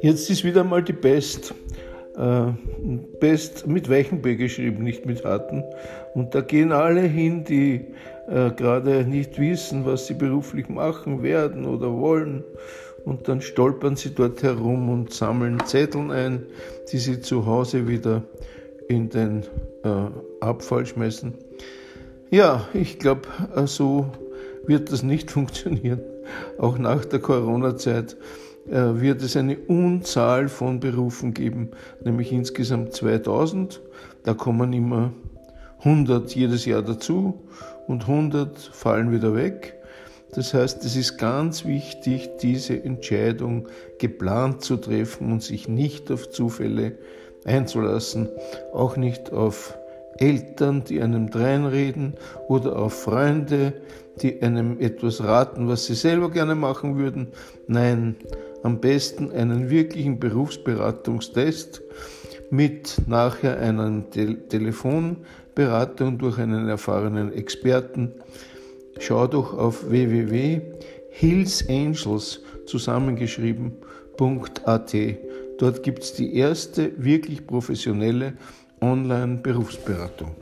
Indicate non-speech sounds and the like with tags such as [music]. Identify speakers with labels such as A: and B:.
A: Jetzt ist wieder mal die Best. Äh, Best mit weichen B geschrieben, nicht mit harten. Und da gehen alle hin, die äh, gerade nicht wissen, was sie beruflich machen werden oder wollen. Und dann stolpern sie dort herum und sammeln Zetteln ein, die sie zu Hause wieder in den äh, Abfall schmeißen. Ja, ich glaube, äh, so wird das nicht [laughs] funktionieren, auch nach der Corona-Zeit. Äh, wird es eine Unzahl von Berufen geben, nämlich insgesamt 2000. Da kommen immer 100 jedes Jahr dazu und 100 fallen wieder weg. Das heißt, es ist ganz wichtig, diese Entscheidung geplant zu treffen und sich nicht auf Zufälle einzulassen, auch nicht auf Eltern, die einem dreinreden oder auf Freunde, die einem etwas raten, was sie selber gerne machen würden. Nein, am besten einen wirklichen Berufsberatungstest mit nachher einer Te Telefonberatung durch einen erfahrenen Experten. Schau doch auf www.hillsangels zusammengeschrieben.at. Dort gibt es die erste wirklich professionelle Online-Berufsberatung.